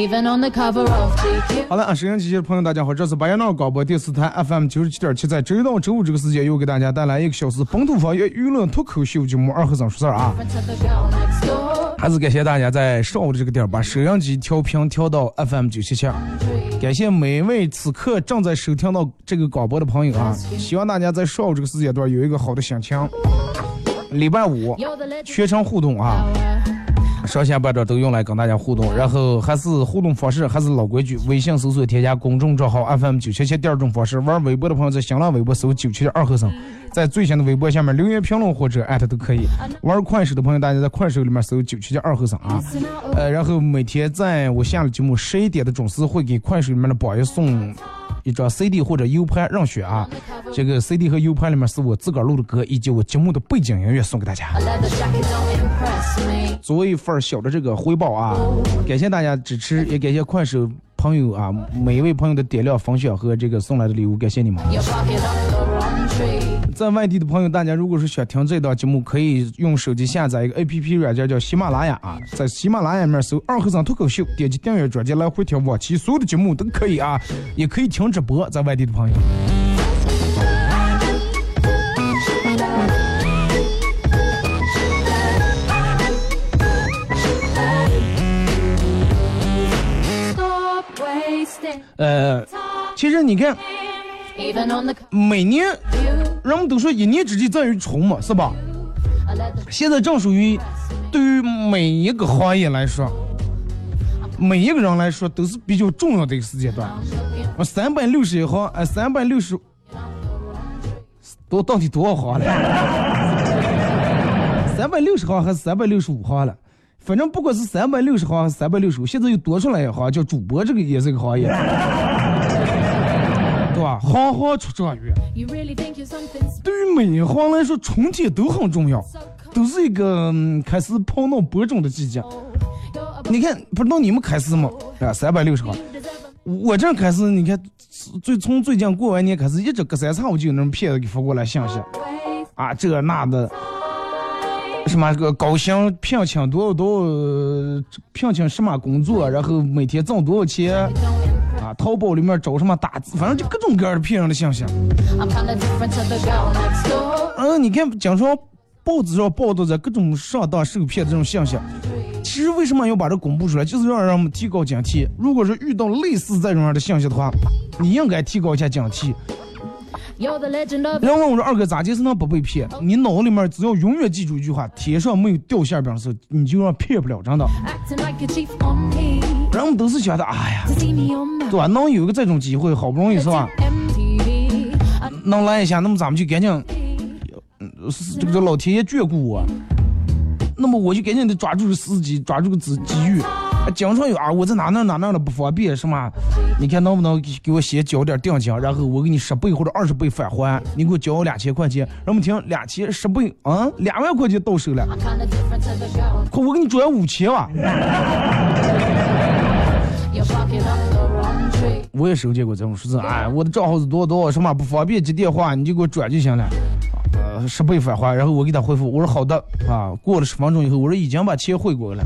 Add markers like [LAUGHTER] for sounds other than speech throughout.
Even on the cover of GQ. 好了，啊，收音机前的朋友，大家好，这是白彦淖尔广播电视台 FM 九十七点七，在周一到周五这个时间，又给大家带来一个小时本土方言娱乐脱口秀节目《二和尚说事儿》啊。还是感谢大家在上午的这个点儿把收音机调频调到 FM 九七七。感谢每一位此刻正在收听到这个广播的朋友啊！希望大家在上午这个时间段有一个好的心情。礼拜五.全程互动啊！上下半段都用来跟大家互动，然后还是互动方式还是老规矩，微信搜索添加公众账号 FM 九七七。第二种方式，玩微博的朋友在新浪微博搜九七七二和尚，在最新的微博下面留言评论或者艾特都可以。玩快手的朋友，大家在快手里面搜九七七二和尚啊。呃，然后每天在我下了节目十一点的准时会给快手里面的榜一送一张 CD 或者 U 盘让选啊。这个 CD 和 U 盘里面是我自个儿录的歌，以及我节目的背景音乐送给大家。作为一份小的这个回报啊，感谢大家支持，也感谢快手朋友啊，每一位朋友的点亮分享和这个送来的礼物，感谢你们。在外地的朋友，大家如果是想听这档节目，可以用手机下载一个 A P P 软件叫喜马拉雅啊，在喜马拉雅里面搜“二和尚脱口秀”，点击订阅专辑来回听往期所有的节目都可以啊，也可以听直播，在外地的朋友。呃，其实你看每年.人们都说一年之计在于春嘛，是吧？现在正属于对于每一个行业来说，每一个人来说都是比较重要的一个时间段。我三百六十一行，哎，三百六十，多到底多少行了？[LAUGHS] 三百六十行还是三百六十五行了？反正不管是三百六十行还是三百六十五，现在又多出来一行叫主播，这个也是一个行业，对吧？行行出状元。对于每一行来说，春天都很重要，都是一个、嗯开始泡闹播种的季节。你看，不知道你们开始吗？啊，三百六十行。我这开始，你看，最从最近过完年开始，一直隔三差五就有那种骗子给发过来信息啊，这那的，什么个高薪聘请多少多少，聘请什么工作，然后每天挣多少钱.啊，淘宝里面找什么打字，反正就各种各样的骗人的信息。嗯，你看，经常报纸上报道着各种上当受骗的这种现象。其实为什么要把这公布出来，就是要让我们提高警惕。如果是遇到类似这种样的信息的话，你应该提高一下警惕。然后问我说：“二哥，咋就是能不被骗？你脑子里面只要永远记住一句话：天上没有掉馅饼的时候，你就让骗不了，真的。人们都是觉得，哎呀对吧？能有一个这种机会，好不容易是吧？能来一下，那么咱们就赶紧，这个这老天爷眷顾我，那么我就赶紧得抓住个时机，抓住个机机遇。啊经常有啊，我在哪哪哪哪的不方便，是吗？你看能不能给给我先交点定金，然后我给你十倍或者二十倍返还，你给我交两千块钱，让我们听两千十倍嗯，两万块钱到手了.可我给你转五千啊！我也收见过这种数字，哎，我的账号是多少多，什么不方便接电话，你就给我转就行了。呃，十倍返还，然后我给他回复，我说好的啊。过了十分钟以后，我说已经把钱汇过了。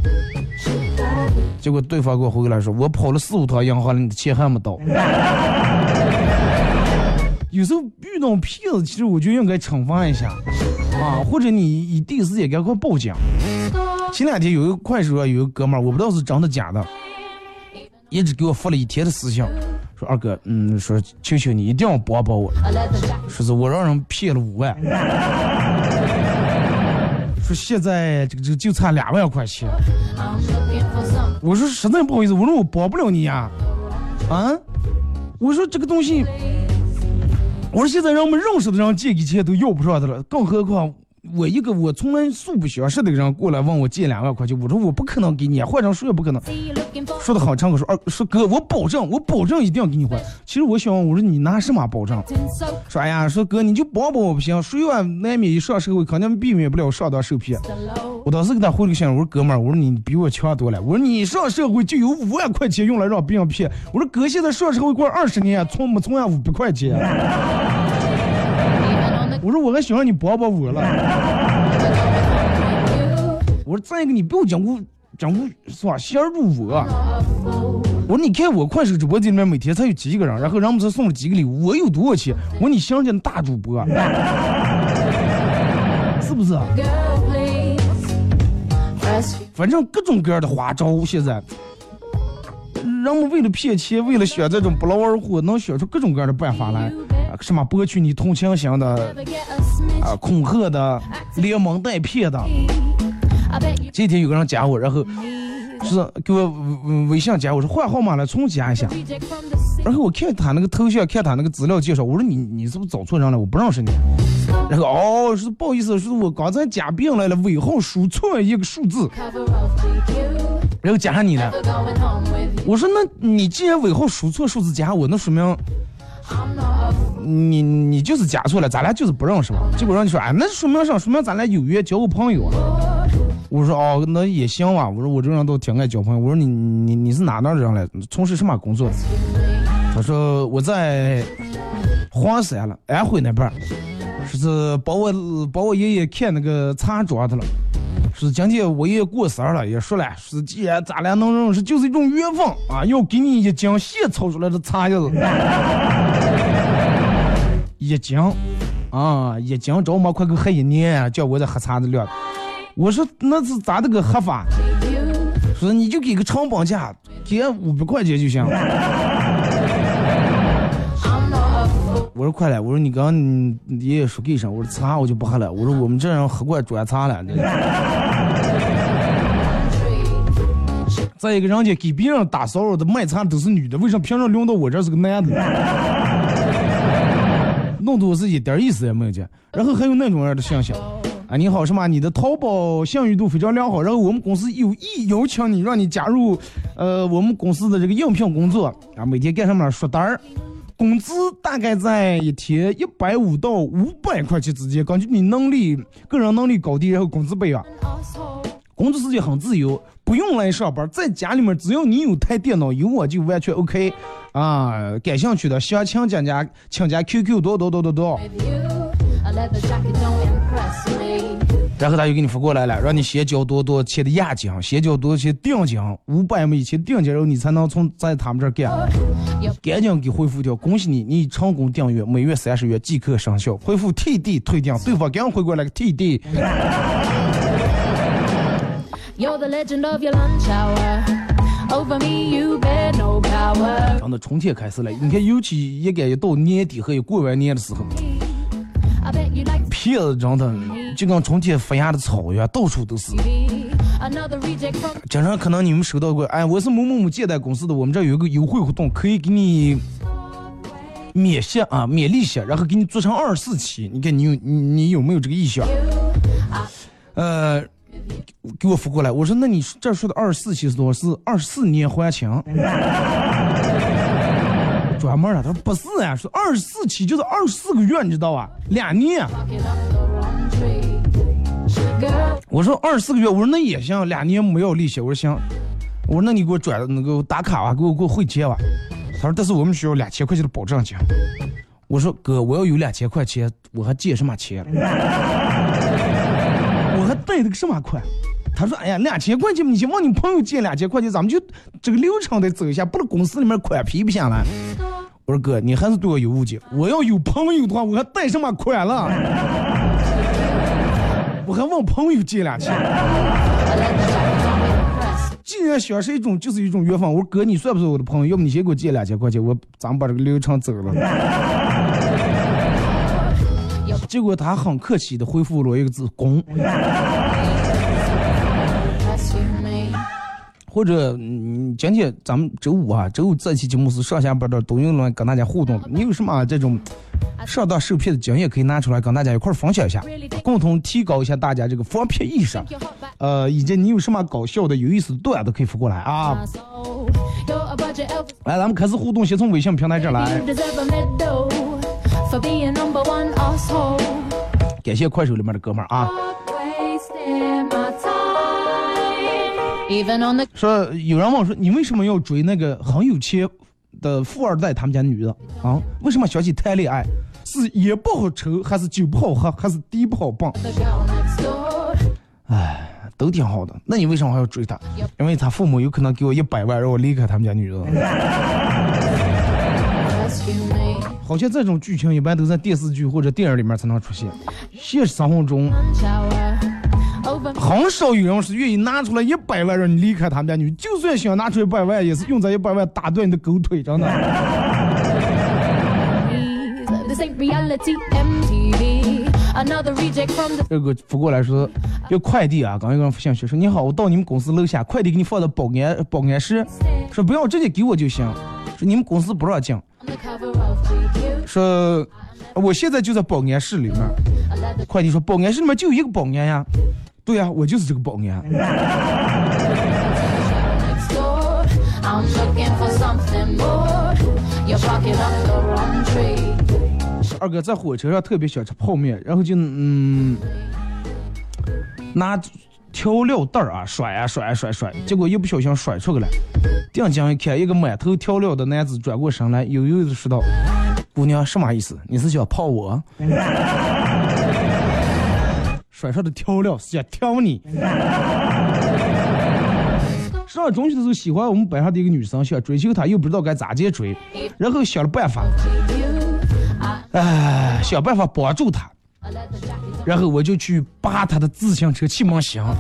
结果对方给我回过来说，我跑了四五趟银行了，你的钱还没到。[LAUGHS] 有时候遇到骗子，其实我就应该惩罚一下啊，或者你你第一时间赶快报警。前两天有一个快手上有一个哥们儿，我不知道是真的假的，一直给我发了一天的私信，说二哥，嗯，说求求你一定要帮帮我，说是我让人骗了五万，[LAUGHS] 说现在这个这个就差两万块钱。我说实在不好意思，我说我帮不了你呀、啊，我说这个东西，我说现在让我们认识的人借给钱都要不上的了，更何况我一个我从来素不相识的人过来问我借两万块钱，我说我不可能给你，换成谁也不可能。说的好，唱歌说二说哥，我保证，我保证一定要给你还。其实我想，我说你拿什么保证？说哎呀，说哥你就帮帮我不行，谁啊难免一上社会，肯定避免不了上当受骗。我当时给他回了个信，我说哥们儿，我说你比我强多了，我说你上社会就有五万块钱用来让别人骗，我说哥现在上社会过二十年，存没存下五百块钱，我说我还想让你帮帮我了，[LAUGHS] 我说再一个你不要讲我讲我是吧，先入我。我说你看我快手直播间里面每天才有几个人，然后人们才送了几个礼物，我有多少钱？我说你想想大主播，是不是反正各种各样的花招，现在人们为了骗钱，为了选这种不劳而获，能选出各种各样的办法来，啊，什么博取你同情心的.啊，恐吓的，连蒙带骗的。这天有个人加我，然后是给我微微信加我，说换号码了，重加一下。然后我看他那个头像，看他那个资料介绍，我说你你是不是找错人了？我不认识你。然后哦，是不好意思，是我刚才加病来了，尾号输错一个数字.然后加上你了。我说那你既然尾号输错数字加我，那说明你你就是加错了，咱俩就是不认识吧？结果让你说，哎，那说明啥？说明咱俩有缘，交个朋友啊。我说哦，那也行吧。我说我这人都挺爱交朋友。我说你你你是哪哪人来？从事什么工作？他说我在黄山了，安徽那边，说是帮我帮我爷爷看那个茶桌的了。说是今天我爷爷过生日了，也说了，说既然咱俩能认识，就是一种缘分啊，要给你一斤现炒出来的茶叶子。一斤啊，一斤找我快给喝一年，叫我这喝茶的料。我说那是咋的个喝法？说你就给个成本价，给五百块钱就行。I'm not a fool. 我说快来，我说你刚你爷爷说给上，我说茶我就不喝了，我说我们这人喝惯砖茶了。再一个，人家给别人打骚扰的卖茶都是女的，为什么凭什么轮到我这是个男的？弄得我是一点意思也没有见。然后还有那种样的现象，啊，你好，什么？你的淘宝信誉度非常良好，然后我们公司有意邀请你，让你加入，呃，我们公司的这个应聘工作啊，每天干什么刷单儿，工资大概在一天一百五到五百块钱之间，根据你能力、个人能力高低，然后工资不一样。工作时间很自由，不用来上班，在家里面只要你有台电脑，有我就完全 OK。啊，感兴趣的详情请加请加 QQ 多多多多多。然后他就给你发过来了，让你先交多多钱的押金，先交多少钱定金，五百美金定金，然后你才能从在他们这儿干。赶紧给回复掉，恭喜你，你成功订阅，每月三十元即可生效。回复 TD 退订，对方赶紧回过来个 TD。真的春天开始了，你看，尤其一赶一到年底和一过完年的时候骗子真的就跟春天发芽的草一样，到处都是。经常可能你们收到过，哎，我是某某某借贷公司的，我们这有一个优惠活动，可以给你免息啊，免利息，然后给你做成二十四期，你看你有你你有没有这个意向？呃，给我发过来，我说那你这说的二十四期是多少？是二十四年还清？专门的，他说不是啊，说二十四期就是二十四个月，你知道吧？两年。我说二十四个月，我说那也行，两年没有利息，我说行，我说那你给我转那个打卡吧，给我给我汇钱吧。他说但是我们需要两千块钱的保证金。我说哥，我要有两千块钱，我还借什么钱？贷的个什么款？他说：“哎呀，两千块钱，你先问你朋友借两千块钱，咱们就这个流程得走一下，不是公司里面款批不下来。”我说：“哥，你还是对我有误解。我要有朋友的话，我还贷什么款了？[LAUGHS] 我还问朋友借两千。既然想是一种，就是一种缘分。我说哥，你算不算我的朋友？要不你先给我借两千块钱，我咱们把这个流程走了。结果他很客气的回复了我一个字“公 That's you, me. ”，或者嗯，今天咱们周五啊，周五这期节目是上下班的抖音论跟大家互动的。你有什么这种上当受骗的经验可以拿出来跟大家一块儿分享一下，共同提高一下大家这个防骗意识。呃，以及你有什么搞笑的、有意思的段子可以发过来啊。来，咱们开始互动，先从微信平台这儿来感谢快手里面的哥们儿啊。说有人问我说你为什么要追那个很有钱的富二代他们家女的啊？为什么想起谈恋爱？是烟不好抽，还是酒不好喝，还是地不好蹦？the girl next door. 哎，都挺好的。那你为什么还要追她？因为他父母有可能给我一百万，让我离开他们家女的。好像这种剧情一般都在电视剧或者电影里面才能出现，现实生活中很少有人是愿意拿出来一百万让你离开他们家女。就算想拿出一百万，也是用这一百万打断你的狗腿，真的。这个不过来说要快递啊，刚一个人发信息说你好，我到你们公司楼下，快递给你放到保安保安室，说不要直接给我就行，说你们公司不让进，说我现在就在保安室里面，快递说保安室里面就一个保安呀，对呀、我就是这个保安，二哥在火车上特别喜欢吃泡面，然后就嗯拿调料袋儿啊甩啊甩啊甩甩，结果一不小心甩出去了。定睛一看，一个满头调料的男子转过身来，悠悠的说道：“姑娘，什么意思？你是想泡我？” [LAUGHS] 甩上的调料是想挑你。[LAUGHS] 上中学的时候喜欢我们班上的一个女生，想追求她，又不知道该咋接追，然后想了办法哎，想办法帮助她。然后我就去扒她的自行车气门箱。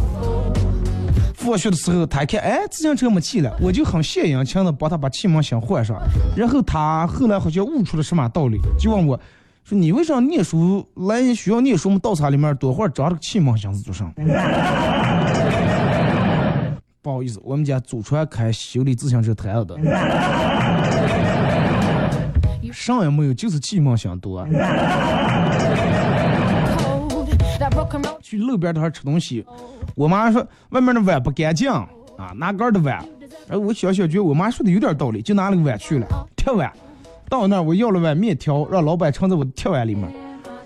放学的时候，他一看，哎，自行车没气了，我就很献殷勤的帮他把气门箱换上。然后他后来好像悟出了什么道理，就问我，说你为啥念书来学校念书，我们道场里面多会儿装这个气门箱子做啥？不好意思，我们家祖传开修理自行车摊子的，啥也没有，就是气门箱多。去路边摊吃东西，我妈说外面的碗不干净啊，拿盖的碗。然后我小小觉得我妈说的有点道理，就拿了个碗去了，铁碗。到那儿我要了碗面条，让老板盛在我的铁碗里面，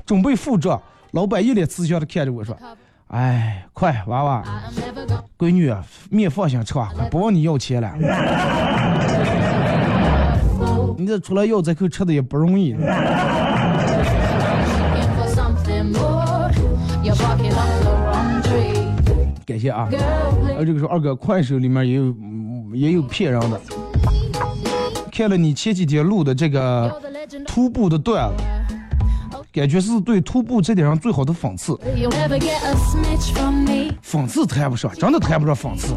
准备付账。老板一脸慈祥的看着我说：“哎，快娃娃闺女，面放心吃啊，快不问你要钱了。[LAUGHS] 你这出来要这口吃的也不容易。感谢啊。呃，这个时候二哥快手里面也有嗯也有骗人的，看了你前几天录的这个.徒步的段子，感觉是对徒步这点上最好的讽刺。讽刺谈不上，真的谈不上讽刺。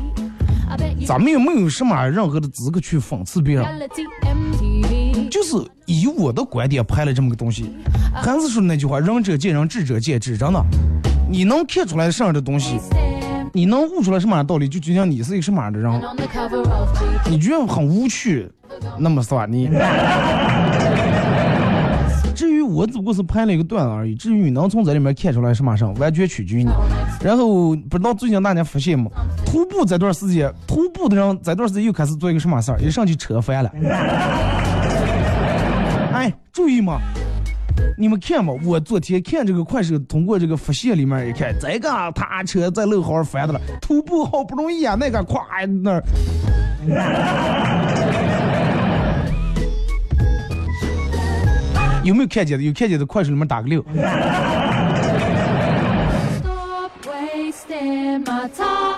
咱们也没有什么任何的资格去讽刺别人，就是以我的观点拍了这么个东西。还是说那句话，仁者见仁，智者见智，真的，你能看出来什么样的东西你能悟出来什么样的道理，就就像你是一个什么样的人。你觉得很无趣，那么算你。[LAUGHS] 至于我只不过是拍了一个段子而已，至于你能从这里面看出来什么上，完全取决于你。然后不知道最近大家发现吗？徒步这段时间，徒步的人这段时间又开始做一个什么事儿？一上去扯翻了。[LAUGHS] 哎，注意嘛！你们看嘛，我昨天看这个快手，通过这个发现里面一看，这个他车在路好翻的了，徒步好不容易啊，那个咵那儿。[LAUGHS] 有没有看见的？有看见的，快手里面打个六。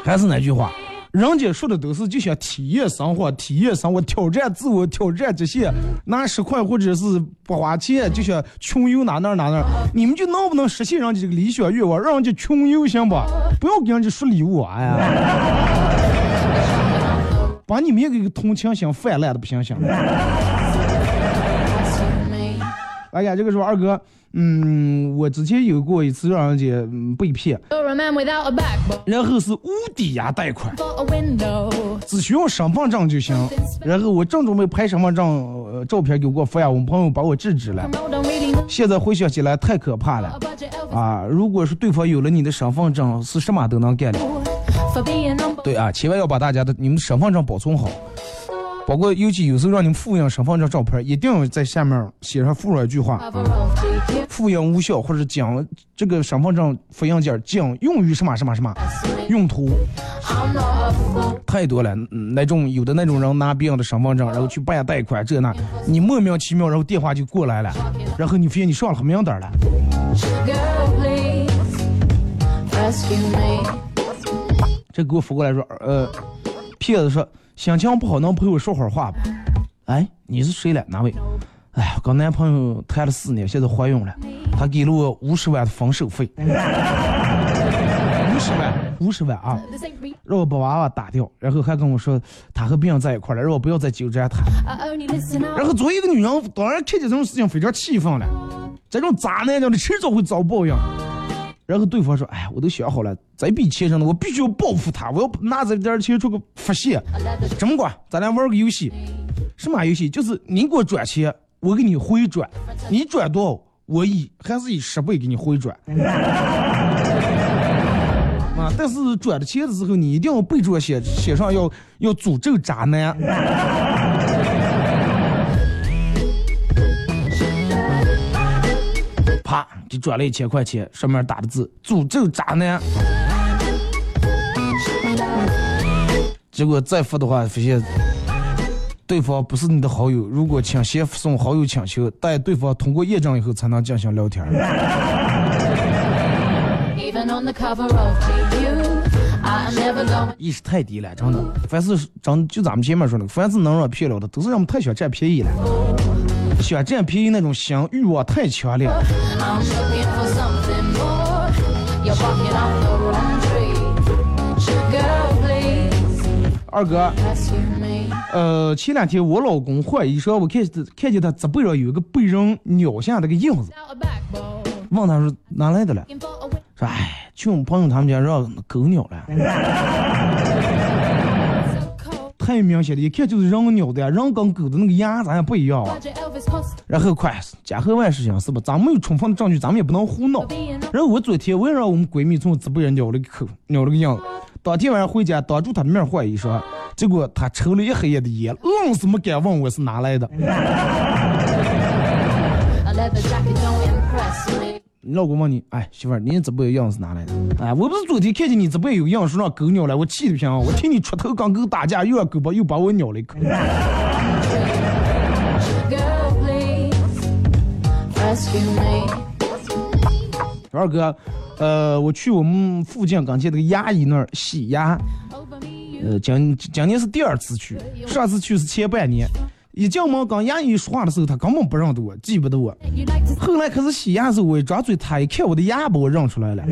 还是那句话，人家说的都是就想体验生活，体验生活，挑战自我，挑战极限，拿十块或者是不花钱就想穷游哪哪哪哪，你们就能不能实现人家这个理想愿望，让人家穷游行吧？不要给人家说礼物，哎呀，把你们一个一个同情心泛滥的不行行。哎呀，这个时候二哥，嗯，我之前有过一次让人家嗯被骗，然后是无抵押贷款。只需要身份证就行。然后我正准备拍身份证、呃、照片给我发呀，我们朋友把我制止了。现在回想起来太可怕了啊！如果是对方有了你的身份证，是什么都能干的。对啊，千万要把大家的你们身份证保存好，包括尤其有时候让你们复印身份证照片，一定要在下面写上附上一句话：复印无效，或者讲这个身份证复印件仅用于什么什么什么用途。太多了，那种有的那种人拿别人的身份证，然后去办贷款这那，你莫名其妙，然后电话就过来了，然后你发现你上了黑名单了，这给我发过来说，呃，骗子说心情不好能陪我说会儿话不？哎，你是谁了？哪位？哎呀，跟男朋友谈了四年，现在怀孕了，他给了我五十万的分手费，五十万，五十万啊！让我把娃娃打掉，然后还跟我说他和别人在一块了，让我不要再纠缠他。然后作为一个女人，当然看见这种事情非常气愤了。这种渣男，叫你迟早会遭报应。然后对方说：“哎，我都想好了，这笔钱上的我必须要报复他，我要拿这点钱出个发泄。[LAUGHS] 这么管，咱俩玩个游戏，什么游戏？就是你给我转钱，我给你回转，你转多少，我以还是以十倍给你回转。[LAUGHS] 啊！但是转的钱的时候，你一定要备注写写上要要诅咒渣男。啪，就转了一千块钱，上面打的字“诅咒渣男”。结果再付的话，发现对方不是你的好友。如果请先附送好友请求，待对方通过验证以后才能进行聊天。意识太低了，真的。凡是真就咱们前面说的，凡是能让骗了的，都是人们太想占便宜了，想占便宜那种心欲望太强烈。二哥，呃，前两天我老公换衣裳，我看看见他脊背上有一个被人咬下那个印子，问他说哪来的了？说哎，去我们朋友他们家让狗咬了，太明显了，一看就是人咬的呀，人跟狗的那个牙咱也不一样然后快，家和万事兴是吧？咱没有充分的证据，咱们也不能胡闹然后我昨天我也让我们闺蜜从直播间咬了个口，咬了个样。当天晚上回家，当着她的面换衣裳，结果她抽了一黑夜的烟，愣是没敢问我是哪来的。[LAUGHS] 你老公问你，哎，媳妇儿，你直播间样是哪来的？哎，我不是昨天看见你直播间有样说让狗咬了，我气的不行，我听你出头刚狗打架，又让狗把又把我咬了一口。Please 二哥，呃，我去我们附近刚去那个牙医那儿洗牙呃，今今年是第二次去，上次去是前半年。一进门跟牙医说话的时候，他根本不认得我，记不得我。后来开始洗牙时候，我一张嘴，他一看我的牙，把我认出来了。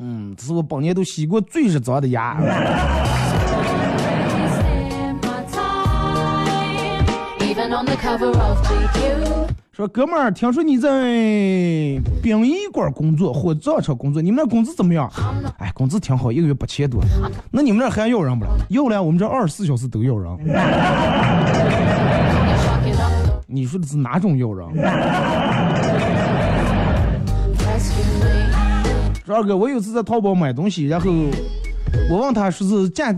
嗯，这是我本年都洗过最日脏的牙。说哥们儿，听说你在殡仪馆工作，火葬场工作，你们那工资怎么样？哎，工资挺好，一个月八千多。那你们那还要人不了？要了，我们这二十四小时都要人。[LAUGHS] 你说的是哪种要人？说二哥，我有次在淘宝买东西，然后我问他说是价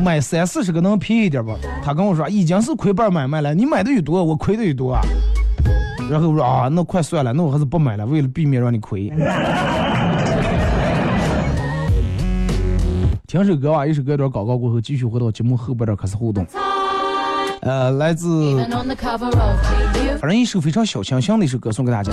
买三四十个能便宜点不？他跟我说已经是亏本买卖了，你买的越多，我亏的越多啊。然后我说啊，那快算了，那我还是不买了，为了避免让你亏。听首歌吧，一首歌一段广告过后，继续回到节目后半段开始互动。呃，来自反正一首非常小清新的一首歌送给大家。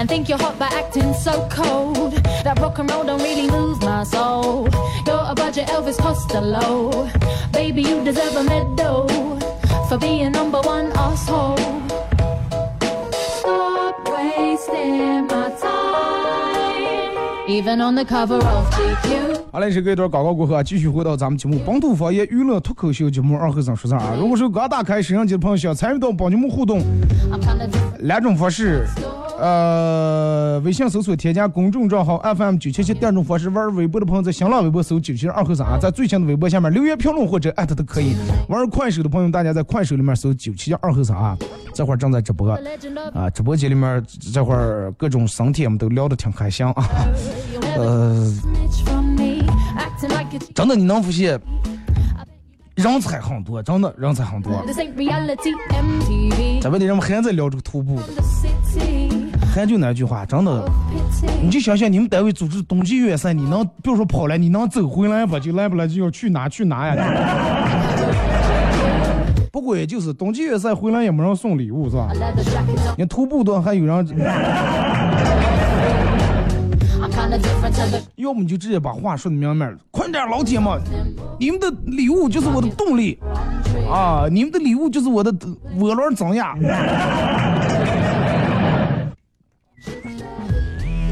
and think you're hot by acting so cold. That rock and roll don't really move my soul. You're a budget Elvis Costello. Baby, you deserve a medal for being number one asshole. Stop wasting my time. Even on the cover of GQ. 好嘞，这个一段广告过后啊，继续回到咱们节目《本土方言娱乐脱口秀节目二和尚说事啊。如果说刚打开摄像机的朋友，想参与到帮节目互动.两种方式，呃，微信搜索添加公众账号 FM 九七七，第二种方式玩微博的朋友在新浪微博搜九七二和三啊，在最新的微博下面留言评论或者艾特都可以。玩快手的朋友，大家在快手里面搜九七二和三啊，这会儿正在直播啊，直播间里面这会儿各种生帖我们都聊得挺开心啊，[LAUGHS] 呃。真的，你能发现人才很多，真的人才很多。在外地人们还在聊这个徒步还就那句话，真的，你就想想你们单位组织冬季越野赛，你能比如说跑了，你能走回来吧？就来不来就要去哪去哪呀？不过也就是冬季越野赛回来也没人送礼物是吧你徒步的还有人，要么你就直接把话说的明白了，快点老铁们，你们的礼物就是我的动力啊！你们的礼物就是我的涡轮增压。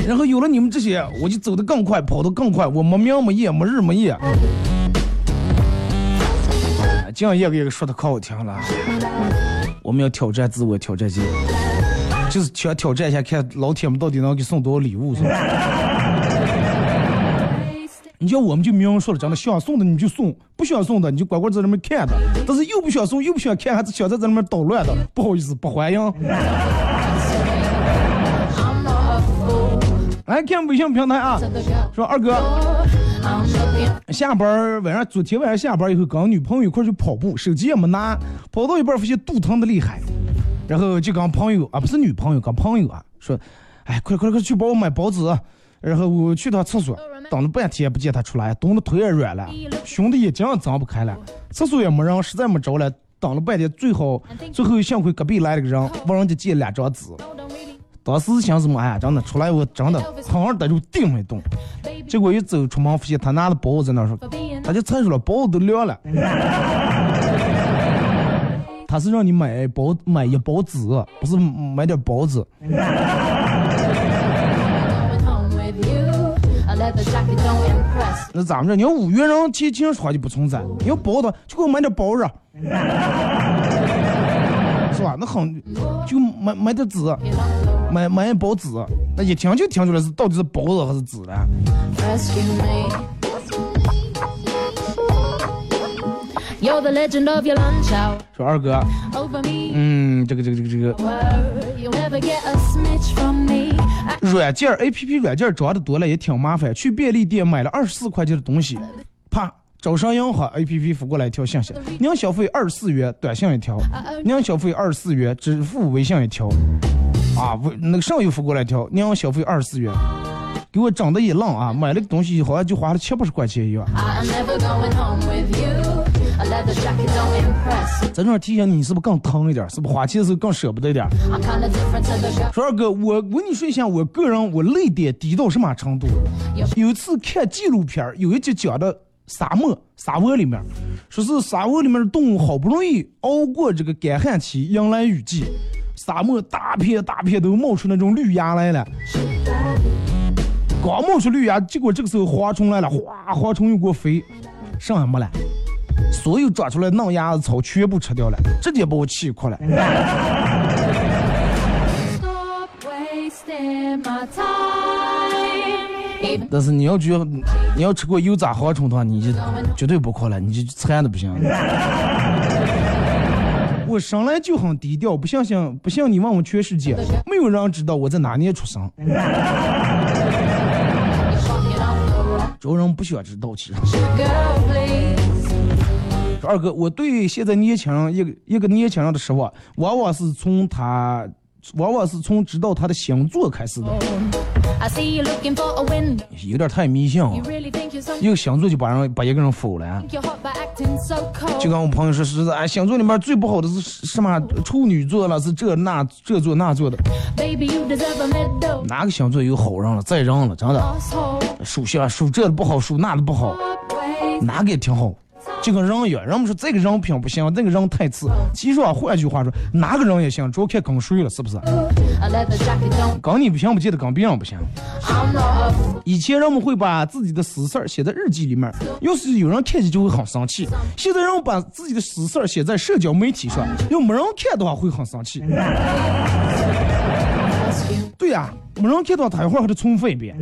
然后有了你们这些，我就走得更快，跑得更快，我没名没夜，没日没夜。这样一个一个说的可好听了。我们要挑战自我，挑战自我，就是想挑战一下，看老铁们到底能给送多少礼物，是吧？你像我们就明说了，真的想送的你就送，不想送的你就乖乖在那边看着。但是又不想送又不想看，还是想在这里面捣乱的，不好意思，不欢迎。来看微信平台啊说二哥下班晚上昨天晚上下班以后跟女朋友一块去跑步，手机也没拿，跑到一半发现肚疼的厉害，然后就跟朋友啊不是女朋友，跟朋友啊说，哎快快快去帮我买包子，然后我去趟厕所，等了半天不见他出来，冻得腿也软了，熊的眼睛也睁不开了，厕所也没人，实在没招了，等了半天，最后最后幸亏隔壁来了个人，问人家借了两张纸。当时想什么？哎呀，真的出来我真的好好逮住定没动，结果一走出门，发现他拿着包在那说，他就猜出了包子都凉了。他是让你买包买一包纸，不是买点包子。那咋么着？你要五元人贴钱说就不存在，你要包的就给我买点包子，是吧？那很就买买点纸买买一包纸，那一听就听出来是到底是包子还是纸了。rescue me. You're the legend of your lunch 说二哥嗯，这个这个这个这个。软件 A P P 软件装的多了也挺麻烦。去便利店买了二十四块钱的东西，啪，招商银行 A P P 发过来一条信息：您消费二十四元，短信一条；您消费二十四元，支付微信一条。啊，微那个上又发过来一条：您消费二十四元，给我整的一愣啊！买了个东西好像就花了七八十块钱一样。I'm never going home with you. A leather jacket don't impress. 在这儿提醒你，你是不是更疼一点？是不是花钱的时候更舍不得点儿？I'm kinda different to the girl. 说二哥，我我跟你说一下，我个人我泪点低到什么程度？有一次看纪录片儿，有一集讲的沙漠，沙漠里面，说是沙漠里面的动物好不容易熬过这个干旱期，迎来雨季，沙漠大片大片都冒出那种绿芽来了。刚冒出绿芽，结果这个时候蝗虫来了，哗，蝗虫又给我飞，剩下没了，所有长出来嫩芽子草全部吃掉了，直接把我气哭了。[LAUGHS] 但是你要觉得你要吃过油炸蝗虫的话，你就绝对不哭了，你就馋的不行。我生来就很低调，不相信不信你问问全世界，没有人知道我在哪年出生。这人不想知道，其实。二哥，我对现在年轻人一个一个年轻人的失望，往往是从他，往往是从知道他的星座开始的 see you looking for a window. 有点太迷信了一个星座就把人把一个人否了。就跟我朋友说，是的，哎，星座里面最不好的是什么？处女座了，是这那这座那座的.哪个星座有好人了？再让了，真的.属相属这的不好，属那的不好，哪个也挺好。就跟人一样，人们说这个人品不行，那个人太次。其实啊，换句话说，哪个人也行，主要看跟谁了，是不是？跟你不行，不见得跟别人不行。以前人们会把自己的私事儿写在日记里面，要是有人看见就会很生气。现在人们把自己的私事儿写在社交媒体上，要没人看的话会很生气。[LAUGHS] 对呀、没人看到，他一会儿还得重复一遍。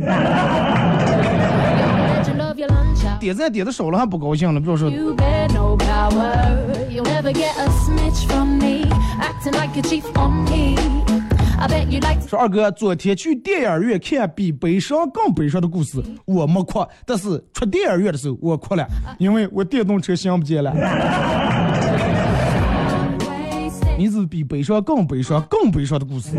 点赞点的少了还不高兴了，不知道说说二哥，昨天去电影院看比悲伤更悲伤的故事，我没哭，但是出电影院的时候我哭了，因为我电动车想不见了。你是比悲伤更悲伤更悲伤的故事。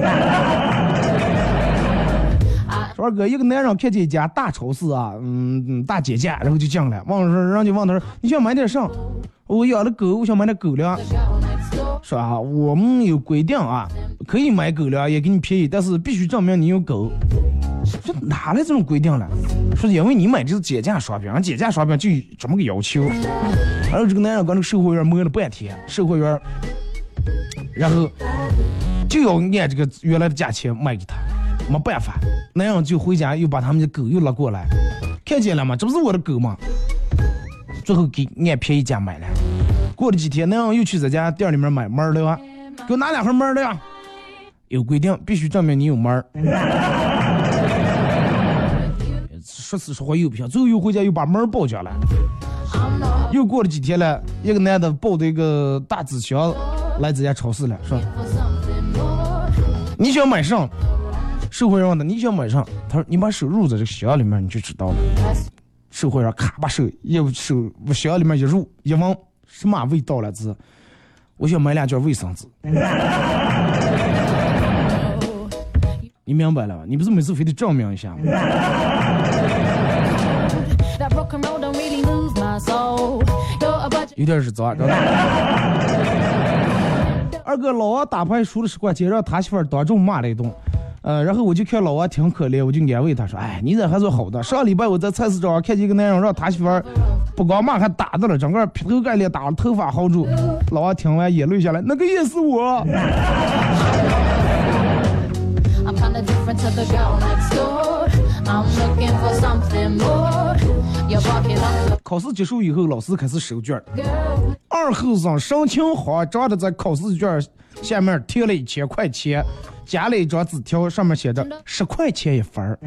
说二哥，一个男人看见一家大超市啊，嗯嗯，大姐姐，然后就进来，问说，人家问他说，你想买点啥？我养了狗，我想买点狗粮。说啊，我们有规定啊，可以买狗粮，也给你便宜，但是必须证明你有狗。这哪来这种规定了？说因为你买的是减价商品，减价商品就这么个要求。然后这个男人跟那个售货员磨了半天，售货员，然后就要按这个原来的价钱卖给他，没办法，男人就回家又把他们的狗又拉过来，看见了吗？这不是我的狗吗？最后给按便宜价买了。过了几天，那又去咱家店里面买门儿了啊，给我拿两盒门儿了呀。有规定，必须证明你有门儿。说实话又不行，最后又回家又把门儿包下来。又过了几天了，一个男的抱着一个大纸箱来咱家超市了，说你想买啥？售货员问他你想买啥？他说你把手入在这个箱里面，你就知道了。售货员咔把手一手往箱里面一入，一闻什么味道了？这是我想买两卷卫生纸。[LAUGHS] 你明白了吧？你不是每次非得证明一下吗.有点日脏，知道吧？二哥老王打牌输了十块钱，让他媳妇儿当众骂了一顿。呃，然后我就看老王挺可怜，我就安慰他说：“哎，你这还算好的。上礼拜我在菜市场看见一个男人让他媳妇儿不光骂，还打的了，整个劈头盖脸打了，头发薅住。老王听完眼泪下来，那个也是我。考试结束以后，老师开始收卷。二后生神情慌张的在考试卷下面贴了一千块钱，夹了一张纸条，上面写着十块钱一分儿。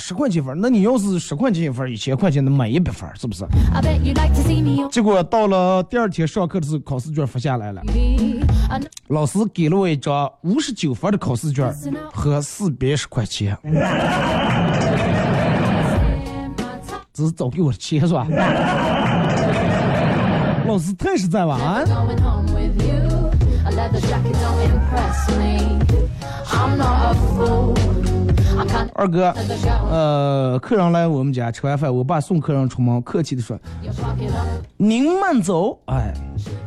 十块钱一份儿，那你要是十块钱一份儿，一千块钱能买一百份儿，是不是？Like 结果到了第二天上课的时候，考试卷发下来了老师给了我一张五十九分的考试卷和四百十块钱 [LAUGHS] 这是早给我的钱是吧？[LAUGHS] 老师太实在了啊！二哥，呃，客人来我们家吃完饭，我爸送客人出门，客气的说：“您慢走。”哎，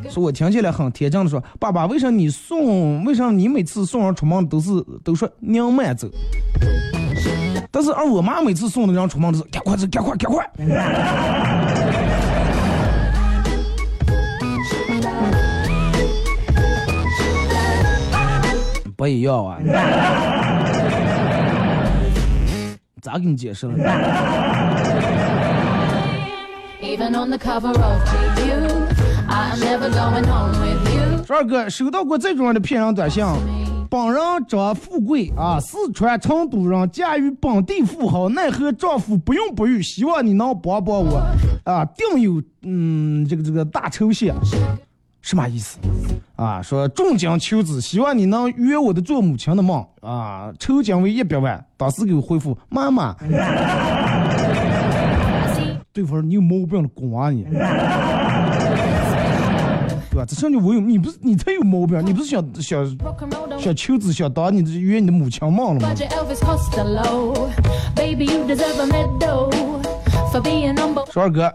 说我听起来很天真的说：“爸爸，为啥你送，为啥你每次送人出门都是都说您慢走？”但是而我妈每次送的人出门都是赶快走，赶快，赶快。不一样啊。咋给你解释了？Even on the cover of GQ, I'm never going home with you. 十二哥收到过这种样的骗人短信，本人张富贵啊，四川成都人，嫁于本地富豪，奈何丈夫不孕不育，希望你能帮帮我啊，定有嗯这个这个大酬谢，什么意思？啊，说重金求子，希望你能圆我的做母亲的梦啊，抽奖为一百万。当时给我回复妈妈，[LAUGHS] 对方说你有毛病了，滚啊你！对吧？这上去我有，你不是你才有毛病，你不是想想想求子想当你的圆你的母亲梦了吗说二哥，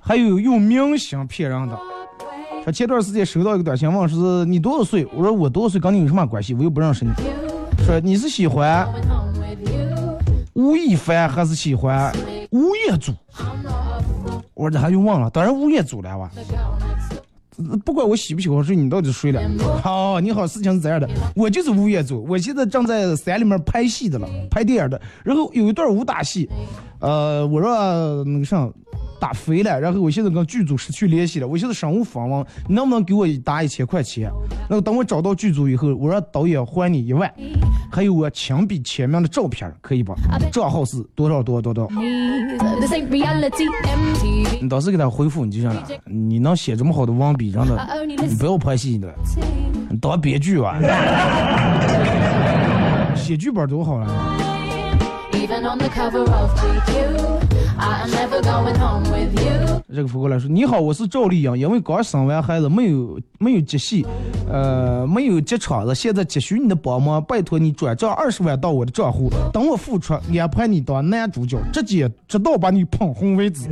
还有用明星骗人的。说前段时间收到一个短信，问是你多少岁？我说我多少岁跟你有什么关系？我又不认识你。说你是喜欢吴亦凡还是喜欢吴彦祖？我说这还用问了，当然吴彦祖了哇。不管我喜不喜欢，说你到底是谁了？好，你好，事情是这样的，我就是吴彦祖，我现在正在山里面拍戏的了，拍电影的。然后有一段武打戏，呃，我说那个啥打飞了，然后我现在跟剧组失去联系了，我现在身无分文，你能不能给我打一千块钱？然后等我找到剧组以后，我让导演还你一万，还有我亲笔签名的照片，可以吧？账号是多少多少多少？Knees. This ain't reality, MTV. 你当时给他回复，你就想了，你能写这么好的文笔，真的，你不要拍戏的。你当编剧吧，写剧本多好了。Even on the cover of GQ, I'm never going home with you. 这个扶过来说：“你好，我是赵丽颖，因为刚生完孩子，没有没有接戏，呃，没有接场子，现在急需你的帮忙，拜托你转账二十万到我的账户，等我付出，安排你当男主角，直接直到把你捧红为止。”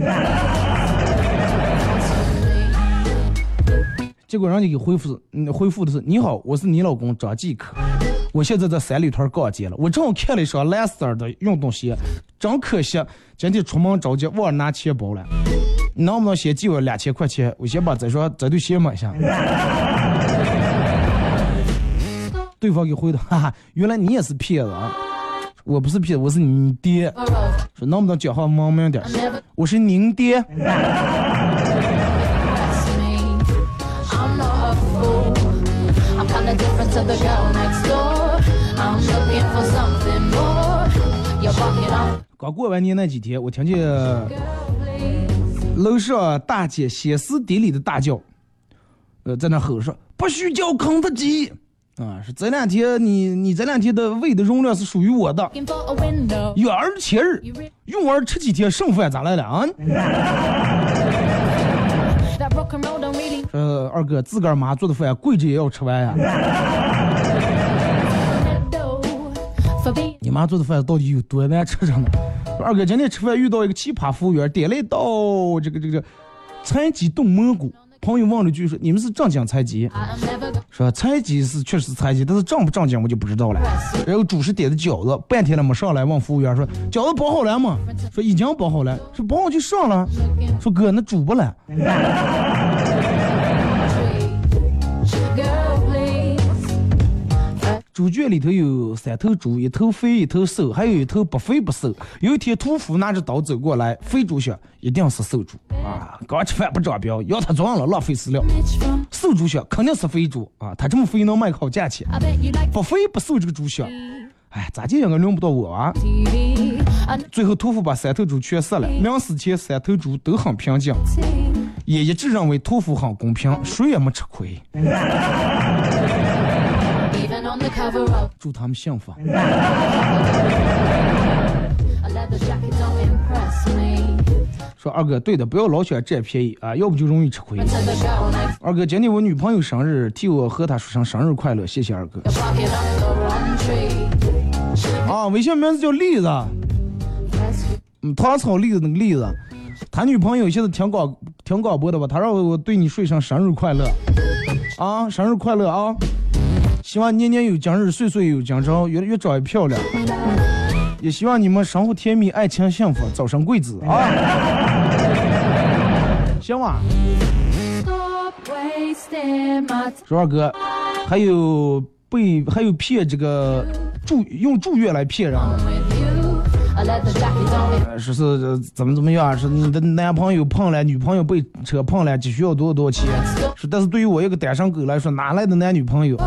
结果人家给回复，嗯，回复的是：“你好，我是你老公张继科，我现在在三里屯逛街了，我正好看了一双蓝色的运动鞋，真可惜，今天出门着急忘了拿钱包了，你能不能先借我两千块钱？我先把这双这对鞋买下。”对方给回的，哈哈，原来你也是骗子啊！我不是骗子，我是你爹。说能不能讲话文明点我是您爹。刚过完年那几天，我听见楼上大姐歇斯底里的大叫，呃，在那吼说不许叫肯德基啊！是这两天你你这两天的胃的容量是属于我的。月儿七日，用完吃几天剩饭咋来了啊呃，二哥自个儿妈做的饭跪着也要吃完呀。meadow 妈做的饭到底有多难吃着呢？二哥今天吃饭遇到一个奇葩服务员，点了一道这个这个菜鸡炖蘑菇。朋友问了句说：“你们是正经菜鸡？”说菜鸡是确实是菜鸡，但是正不正经我就不知道了。然后主食点的饺子，半天了没上来，问服务员说：“饺子包好了吗？”说已经包好了。说包好就上了。说哥，那煮不了。猪圈里头有三头猪，一头肥，一头瘦，还有一头不肥不瘦。有一天屠夫拿着刀走过来，肥猪说：“一定是瘦猪啊！刚吃饭不长膘，要他撞了，浪费饲料。瘦猪说：“肯定是肥猪啊，它这么肥能卖个好价钱。不肥不瘦这个猪说：“哎，咋这样个轮不到我啊？”最后屠夫把三头猪全杀了。临死前，三头猪都很平静，也一致认为屠夫很公平，谁也没吃虧。[LAUGHS] 祝他们幸福。說二哥，对的，不要老喜欢占便宜啊，要不就容易吃虧 To。the girl next 二哥，今天我女朋友生日，替我和她说声生日快乐，谢谢二哥。啊，微信名字叫栗子，嗯，糖炒栗子那个栗子。他女朋友现在挺广，挺广播的吧？他让我对你说一声生日快乐，啊，生日快乐啊！希望年年有今日，岁岁有今朝，越越长越漂亮。也希望你们生活甜蜜，爱情幸福，早生贵子啊！[LAUGHS] 行吧.说二哥，还有被还有骗这个住用住院来骗人说是呃怎么怎么样，是你的男朋友碰了，女朋友被车碰了，只需要多少多少钱？是，但是对于我一个单身狗来说，哪来的男女朋友？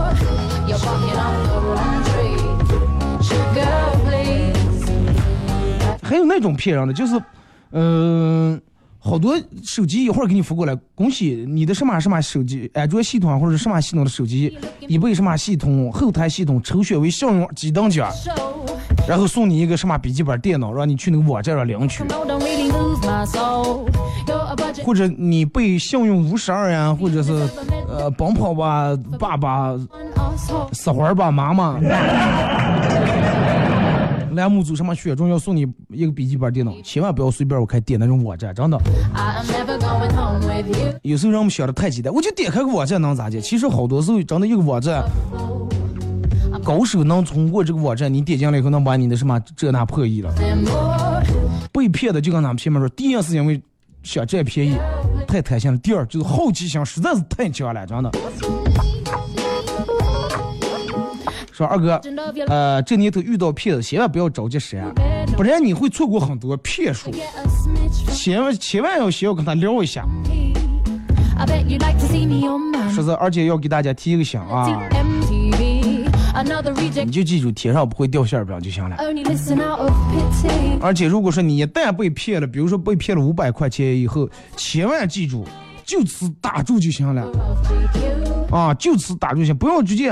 You're barking up the wrong tree. Sugar, please. 还有那种骗人的，就是，嗯、好多手机一会儿给你发过来，恭喜你的什么什么手机，安卓系统或者什么系统的手机，已被什么系统后台系统抽选为校用几等奖，然后送你一个什么笔记本电脑，让你去那个网站上领取。或者你被幸运五十二呀，或者是呃奔跑吧爸爸.死花儿吧妈妈，栏目组什么选中要送你一个笔记本电脑，千万不要随便我开点那种网站，真的。有时候让我们想的太简单，我就点开个网站能咋的？其实好多时候真的一个网站，高手能通过这个网站，你点进来以后能把你的什么这那破译了。被骗的就跟咱们前面说，第一是因为想占便宜，太贪心了；第二就是好奇心实在是太强了，真的。说二哥呃，这年头遇到骗子，千万不要着急删，不然你会错过很多骗术。千万千万要先要跟他聊一下。说是？而且要给大家提一个醒啊你.就记住天上不会掉馅儿饼就行了。而且如果说你一旦被骗了，比如说被骗了五百块钱以后，千万记住，就此打住就行了啊，就此打住就行，不要直接，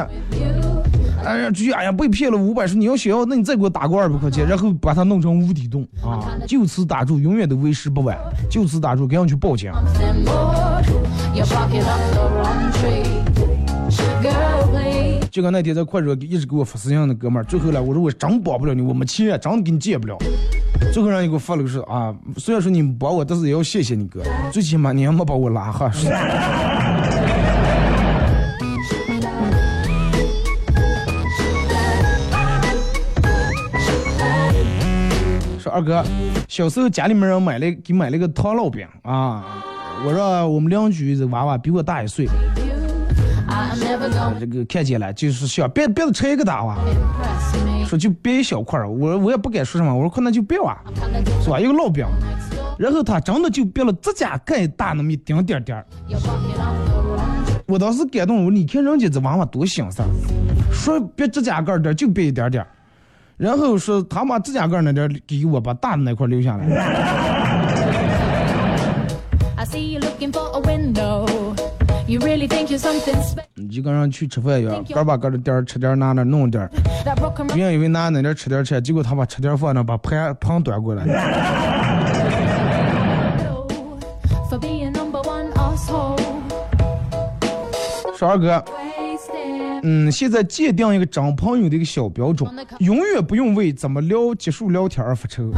哎呀，直接哎呀被骗了五百，说你要想要，那你再给我打个二百块钱，然后把它弄成无底洞啊，就此打住，永远都为时不晚，就此打住，赶紧去报警。就跟那天在快手一直给我发私信的哥们儿，最后呢，我说我真帮不了你，我没钱，真给你借不了。最后让你给我发了个是啊，虽然说你帮我，但是也要谢谢你哥，最起码你还没把我拉下。是说二哥，小时候家里面人买了给买了个糖烙饼啊，我让我们邻居这娃娃比我大一岁，这个看见了，就是想别别的吃一个大娃，说就别一小块儿，我我也不敢说什么，我说可能就别啊，是吧？一个老兵，然后他真的就别了指甲盖大那么一丁点点儿.我当时感动，我说你看人家这娃娃多心思儿，说别指甲盖儿点就别一点点儿，然后说他把指甲盖那点儿给我，把大的那块留下来。[LAUGHS] You really think you're something special? 你就跟人去吃饭一样，个儿把个儿的点儿吃点儿，拿那儿弄点儿原以为拿那点儿吃点儿吃，结果他把吃点儿放那儿，把盘盘端过来。说二哥.嗯，现在界定一个找朋友的一个小标准，永远不用为怎么聊结束聊天而发愁。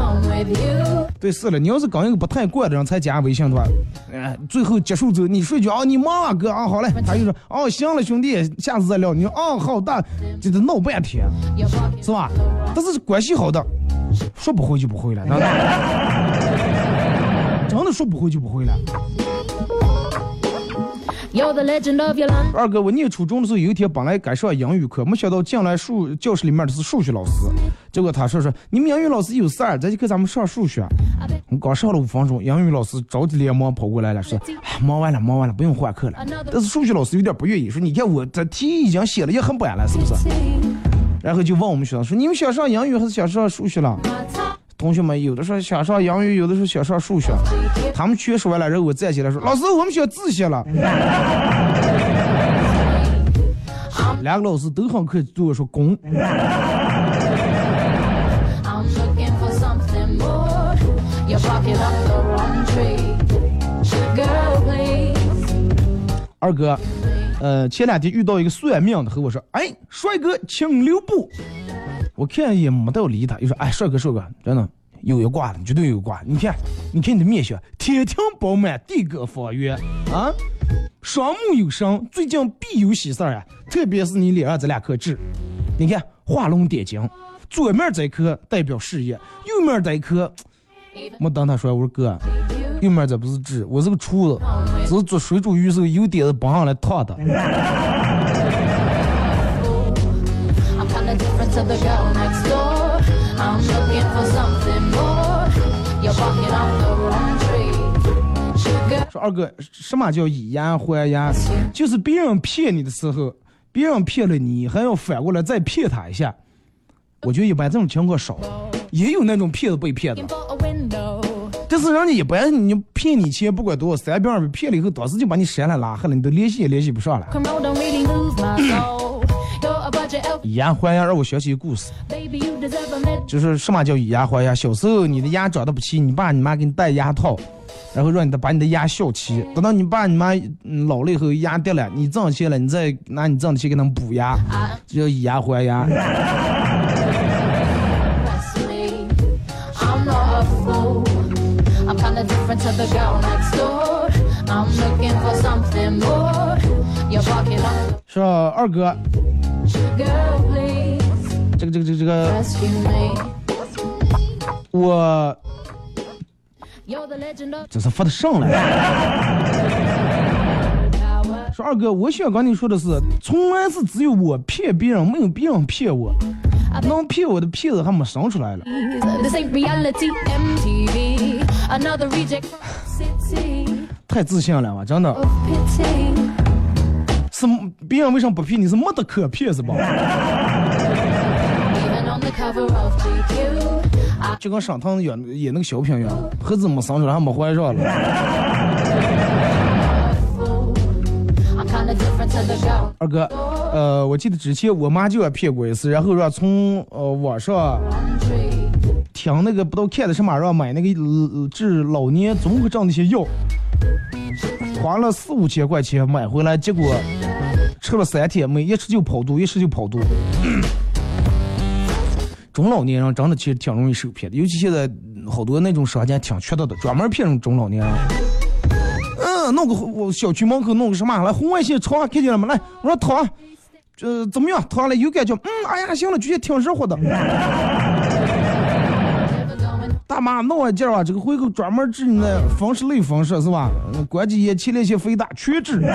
对，是了，你要是跟一个不太惯的人才加微信的话，哎，最后结束之后你睡觉啊，你忙啊哥啊，好嘞，他就说哦行了兄弟，下次再聊。你说哦好的，这得闹半天，是吧？但是关系好的，说不回就不回了，真的，真的说不回就不回了。二哥，我念初中的时候，有一天本来该上英语课，没想到进来数教室里面的是数学老师，结果他说说你们英语老师有事儿，咱就给咱们上数学。我刚上了五分钟，英语老师着急连忙跑过来了，说：“哎，忙完了，忙完了，不用换课了。”但是数学老师有点不愿意，说：“你看我这题已经写了，也很板了，是不是然后就问我们学生说：“你们想上英语还是想上数学了同学们有的时候想上英语，有的时候想上数学。他们全说完了，然后我站起来说：“老师，我们选自习了。”两个老师都很客气，对我说：“公。”二哥，呃，前两天遇到一个算命的和我说：“哎，帅哥，请留步。”我看一眼没到理他，又说：“哎，帅哥，帅哥，真的有一卦了，绝对有一卦。你看，你看你的面相，天庭饱满，地阁方圆啊，双目有神，最近必有喜事儿啊！特别是你脸上这两颗痣，你看画龙点睛，左面这颗代表事业，右面这颗，没等他说，我说哥，右面这不是痣，我是个厨子，只是做水煮鱼时候有点子绑上来烫的。To the girl next door. I'm looking for something more. You're barking up the wrong tree. 说二哥，什么叫以牙还牙？就是别人骗你的时候，别人骗了你，还要反过来再骗他一下。我觉得一般这种情况少，也有那种骗子被骗的.但是人家一般你骗你钱不管多少，三遍二百骗了以后，当时就把你删了拉黑了，你都联系也联系不上了。以牙还牙让我想起故事，就是什么叫以牙还牙。小时候你的牙长得不齐，你爸你妈给你戴牙套，然后让你的把你的牙笑齐。等到你爸你妈老了以后牙掉了，你挣钱了，你再拿你挣的钱给他们补牙，[LAUGHS] 这叫以牙还牙。是二哥。这个这个这个这个，我。这是发的上来。说二哥，我想跟你说的是，从来是只有我骗别人，没有别人骗我。能骗我的骗子还没生出来了，太自信了吧，真的。是别人为什么不骗你？是没得可骗是吧？就跟沈腾演演那个小品一样，盒子没生出来还没怀上了。二哥，呃，我记得之前我妈就要骗过一次，然后让从呃网上听那个不知道看的什么，让买那个呃治老年综合症那些药，花了四五千块钱买回来，结果吃了三天，没一吃就跑肚，一吃就跑肚。[CLEARS THROAT] 中老年人真的其实挺容易受骗的，尤其现在好多那种商家挺缺德的，专门骗中老年人。嗯，弄个我小区门口弄个什么来红外线床看见了吗？来，我说躺，这、怎么样？躺了有感觉？嗯，哎呀，行了，觉得挺热乎的。[LAUGHS] 大妈弄完劲儿啊，这个回扣专门治你的风湿类风湿是吧？嗯关节炎、前列腺肥大全治。[LAUGHS]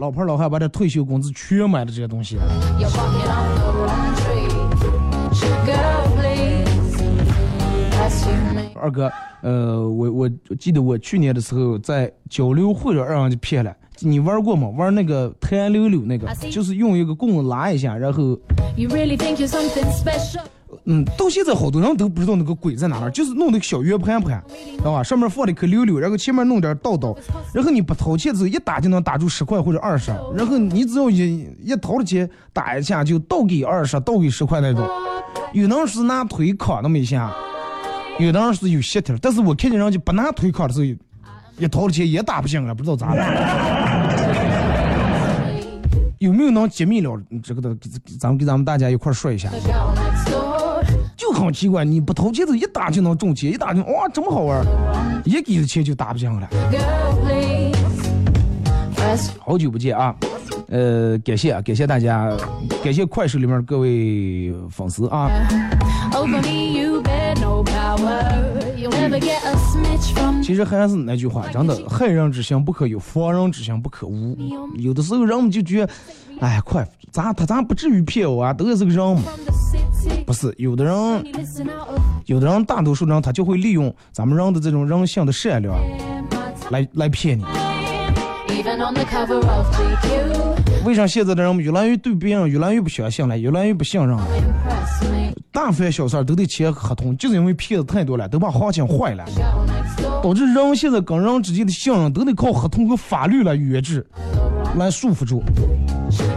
老婆老汉把这退休工资全买了这些东西.二哥，呃，我我我记得我去年的时候在交流会上让人家骗了。你玩过吗？玩那个弹溜溜那个，就是用一个棍子拉一下，然后 You really think you're something special? 嗯，到现在好多人都不知道那个鬼在哪儿，就是弄那个小圆盘盘，知道吧？上面放了一颗溜溜，然后前面弄点道道，然后你不掏钱的时候一打就能打出十块或者二十，然后你只要一一掏了钱打一下就倒给二十，倒给十块那种。有的人是拿腿扛那么一下，有的人是有膝头，但是我看见人家不拿腿扛的时候，一掏了钱也打不进了，不知道咋了。有没有能揭秘了这个的？咱们给咱们大家一块说一下。就很奇怪，你不投钱的一打就能中钱，一打就哇这么好玩儿，一给的钱就打不进了。好久不见啊，呃，感谢啊，感谢大家，感谢快手里面各位粉丝啊。Over 其实还是那句话，真的，害人之心不可有，防人之心不可无。有的时候人们就觉得，哎，快，咱他咱不至于骗我啊，都是个人嘛。不是，有的人有的人，大多数人他就会利用咱们人的这种人性的善良来来骗你。为啥现在的人们越来越对别人越来越不相信了，越来越不信任了？大凡小事儿都得签合同，就是因为骗子太多了，都把行情坏了.导致人现在跟人之间的信任都得靠合同和法律来约制，来束缚住。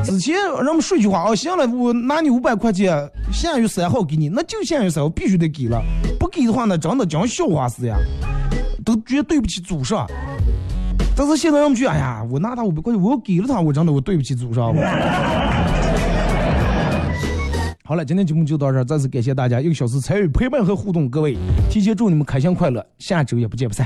之前人们说一句话哦，行了，我拿你五百块钱，限于三号给你，那就限于三号必须得给了，不给的话那真的讲笑话似的，都觉得对不起祖上。但是现在人们觉得，哎呀，我拿他五百块钱，我要给了他，我真的我对不起祖上。好了，今天节目就到这儿，再次感谢大家一个小时参与陪伴和互动，各位，提前祝你们开心快乐，下周也不见不散。